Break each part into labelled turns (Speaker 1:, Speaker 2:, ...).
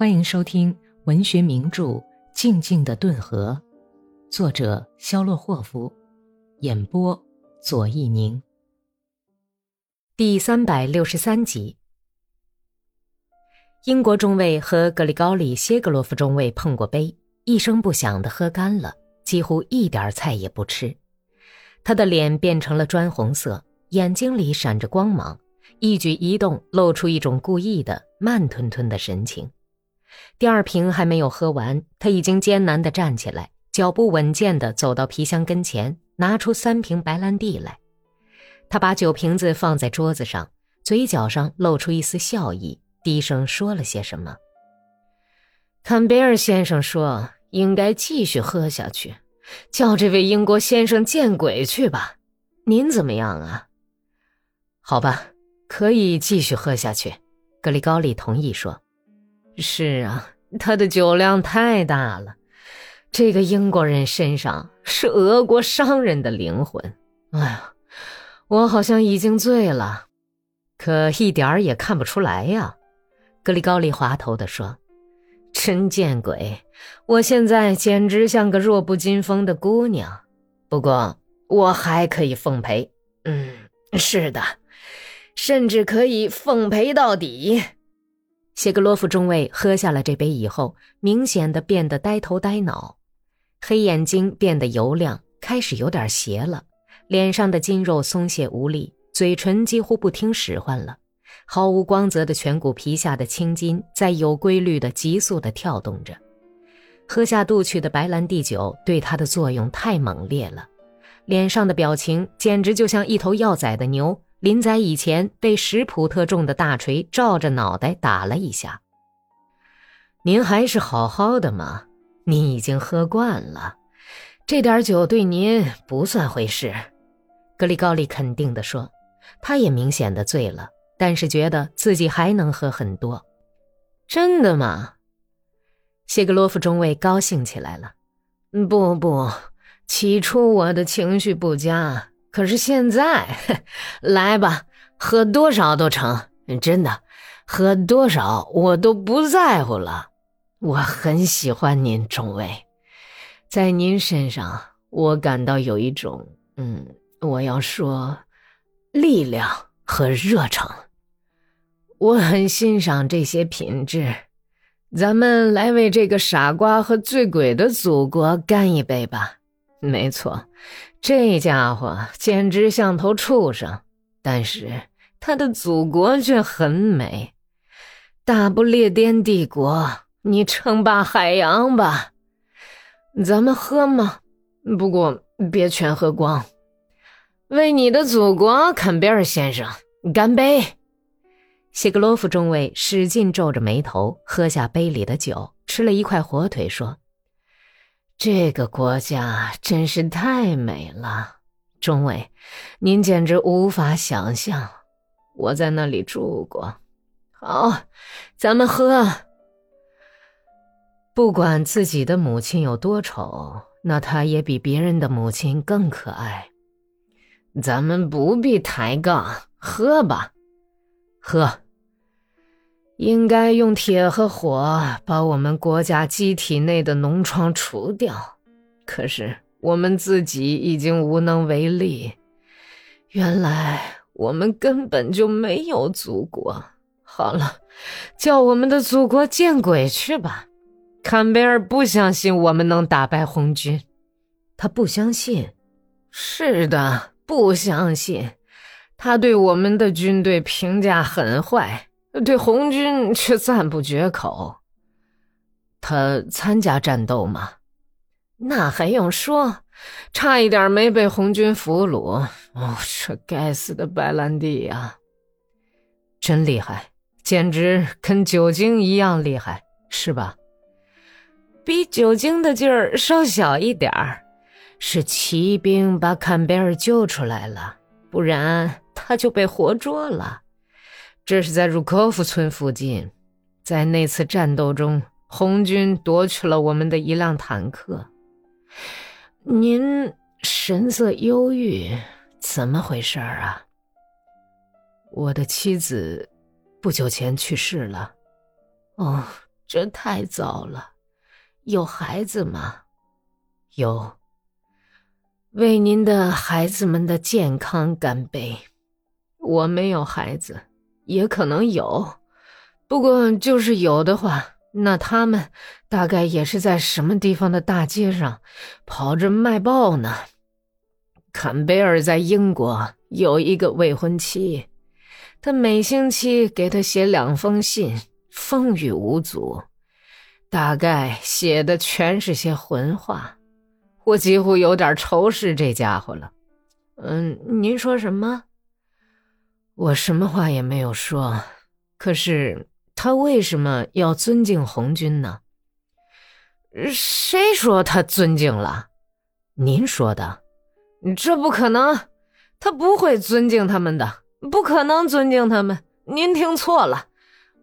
Speaker 1: 欢迎收听文学名著《静静的顿河》，作者肖洛霍夫，演播左一宁。第三百六十三集，英国中尉和格里高里·谢格洛夫中尉碰过杯，一声不响的喝干了，几乎一点菜也不吃。他的脸变成了砖红色，眼睛里闪着光芒。一举一动露出一种故意的慢吞吞的神情。第二瓶还没有喝完，他已经艰难地站起来，脚步稳健地走到皮箱跟前，拿出三瓶白兰地来。他把酒瓶子放在桌子上，嘴角上露出一丝笑意，低声说了些什么。坎贝尔先生说：“应该继续喝下去，叫这位英国先生见鬼去吧。”您怎么样啊？好吧。可以继续喝下去，格里高利同意说：“是啊，他的酒量太大了。这个英国人身上是俄国商人的灵魂。哎呀，我好像已经醉了，可一点儿也看不出来呀。”格里高利滑头地说：“真见鬼！我现在简直像个弱不禁风的姑娘。不过我还可以奉陪。嗯，是的。”甚至可以奉陪到底。谢格洛夫中尉喝下了这杯以后，明显的变得呆头呆脑，黑眼睛变得油亮，开始有点斜了，脸上的筋肉松懈无力，嘴唇几乎不听使唤了，毫无光泽的颧骨皮下的青筋在有规律的急速的跳动着。喝下肚去的白兰地酒对他的作用太猛烈了，脸上的表情简直就像一头要宰的牛。林仔以前被十普特重的大锤照着脑袋打了一下。您还是好好的嘛，您已经喝惯了，这点酒对您不算回事。格里高利肯定地说，他也明显的醉了，但是觉得自己还能喝很多。真的吗？谢格洛夫中尉高兴起来了。不不，起初我的情绪不佳。可是现在，来吧，喝多少都成。真的，喝多少我都不在乎了。我很喜欢您，中尉，在您身上，我感到有一种，嗯，我要说，力量和热诚。我很欣赏这些品质。咱们来为这个傻瓜和醉鬼的祖国干一杯吧。没错。这家伙简直像头畜生，但是他的祖国却很美。大不列颠帝国，你称霸海洋吧！咱们喝吗？不过别全喝光。为你的祖国，坎贝尔先生，干杯！谢格洛夫中尉使劲皱着眉头，喝下杯里的酒，吃了一块火腿，说。这个国家真是太美了，中尉，您简直无法想象。我在那里住过。好，咱们喝。不管自己的母亲有多丑，那她也比别人的母亲更可爱。咱们不必抬杠，喝吧，喝。应该用铁和火把我们国家机体内的脓疮除掉，可是我们自己已经无能为力。原来我们根本就没有祖国。好了，叫我们的祖国见鬼去吧！坎贝尔不相信我们能打败红军，他不相信。是的，不相信。他对我们的军队评价很坏。对红军 却赞不绝口。他参加战斗吗？那还用说，差一点没被红军俘虏。哦，这该死的白兰地呀！真厉害，简直跟酒精一样厉害，是吧？比酒精的劲儿稍小一点儿，是骑兵把坎贝尔救出来了，不然他就被活捉了。这是在茹科夫村附近，在那次战斗中，红军夺取了我们的一辆坦克。您神色忧郁，怎么回事啊？我的妻子不久前去世了。哦，这太糟了。有孩子吗？有。为您的孩子们的健康干杯。我没有孩子，也可能有，不过就是有的话，那他们大概也是在什么地方的大街上跑着卖报呢。坎贝尔在英国有一个未婚妻，他每星期给他写两封信，风雨无阻，大概写的全是些混话。我几乎有点仇视这家伙了。嗯，您说什么？我什么话也没有说。可是他为什么要尊敬红军呢？谁说他尊敬了？您说的。这不可能，他不会尊敬他们的，不可能尊敬他们。您听错了。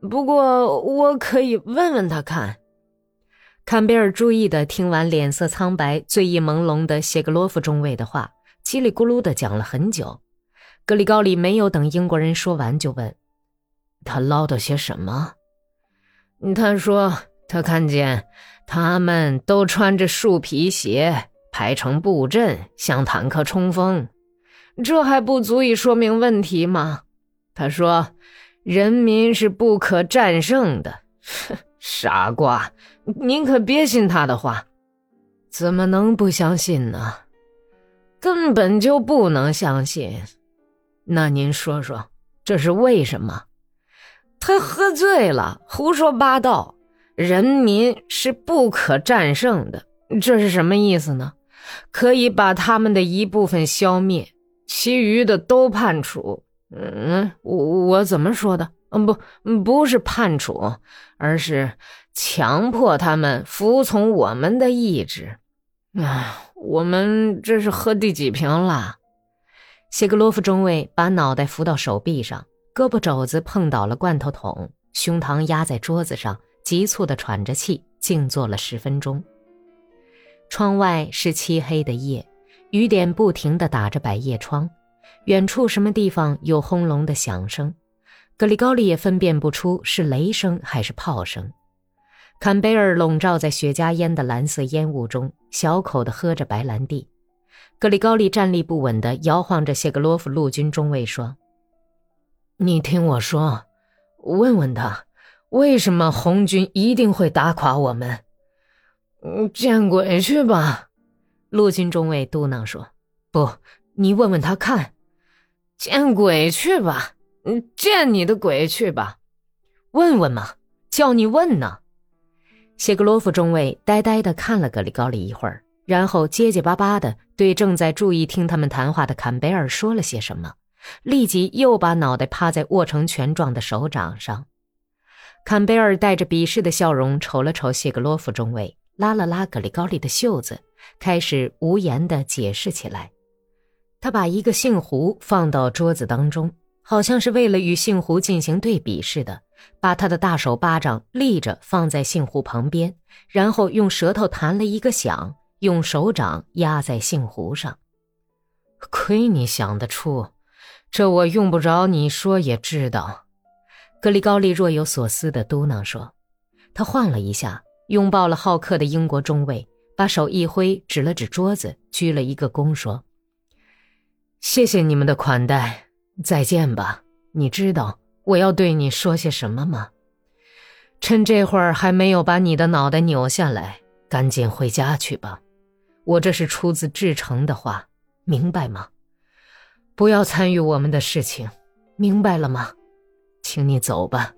Speaker 1: 不过我可以问问他看。坎贝尔注意的听完脸色苍白、醉意朦胧的谢格罗夫中尉的话，叽里咕噜的讲了很久。格里高里没有等英国人说完，就问：“他唠叨些什么？”他说：“他看见他们都穿着树皮鞋，排成布阵，向坦克冲锋。这还不足以说明问题吗？”他说：“人民是不可战胜的。”。傻瓜，您可别信他的话，怎么能不相信呢？根本就不能相信。那您说说，这是为什么？他喝醉了，胡说八道。人民是不可战胜的，这是什么意思呢？可以把他们的一部分消灭，其余的都判处。嗯，我我怎么说的？嗯，不，不是判处，而是强迫他们服从我们的意志。啊，我们这是喝第几瓶了？谢格罗夫中尉把脑袋扶到手臂上，胳膊肘子碰倒了罐头桶，胸膛压在桌子上，急促地喘着气，静坐了十分钟。窗外是漆黑的夜，雨点不停地打着百叶窗，远处什么地方有轰隆的响声。格里高利也分辨不出是雷声还是炮声。坎贝尔笼罩在雪茄烟的蓝色烟雾中，小口地喝着白兰地。格里高利站立不稳地摇晃着谢格罗夫陆军中尉说：“你听我说，问问他，为什么红军一定会打垮我们？”“见鬼去吧！”陆军中尉嘟囔说。“不，你问问他看。”“见鬼去吧！”嗯，见你的鬼去吧！问问嘛，叫你问呢。谢格罗夫中尉呆呆地看了格里高利一会儿，然后结结巴巴地对正在注意听他们谈话的坎贝尔说了些什么，立即又把脑袋趴在握成拳状的手掌上。坎贝尔带着鄙视的笑容瞅了瞅谢格罗夫中尉，拉了拉格里高利的袖子，开始无言地解释起来。他把一个姓胡放到桌子当中。好像是为了与姓胡进行对比似的，把他的大手巴掌立着放在姓胡旁边，然后用舌头弹了一个响，用手掌压在杏核上。亏你想得出，这我用不着你说也知道。格里高利若有所思地嘟囔说：“他晃了一下，拥抱了好客的英国中尉，把手一挥，指了指桌子，鞠了一个躬，说：‘谢谢你们的款待。’”再见吧，你知道我要对你说些什么吗？趁这会儿还没有把你的脑袋扭下来，赶紧回家去吧。我这是出自至诚的话，明白吗？不要参与我们的事情，明白了吗？请你走吧，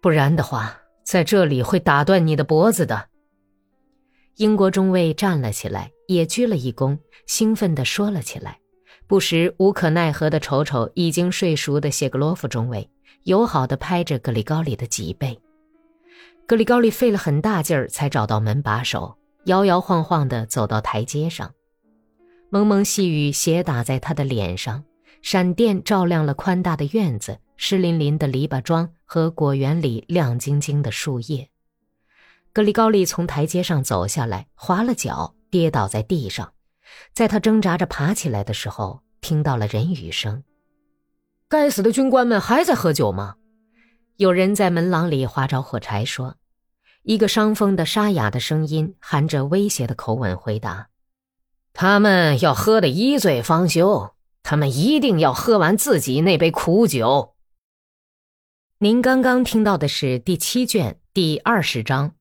Speaker 1: 不然的话，在这里会打断你的脖子的。英国中尉站了起来，也鞠了一躬，兴奋地说了起来。不时无可奈何地瞅瞅已经睡熟的谢格罗夫中尉，友好地拍着格里高里的脊背。格里高里费了很大劲儿才找到门把手，摇摇晃晃地走到台阶上。蒙蒙细雨斜打在他的脸上，闪电照亮了宽大的院子、湿淋淋的篱笆桩和果园里亮晶晶的树叶。格里高利从台阶上走下来，滑了脚，跌倒在地上。在他挣扎着爬起来的时候，听到了人语声。该死的军官们还在喝酒吗？有人在门廊里划着火柴说。一个伤风的沙哑的声音，含着威胁的口吻回答：“他们要喝的一醉方休，他们一定要喝完自己那杯苦酒。”您刚刚听到的是第七卷第二十章《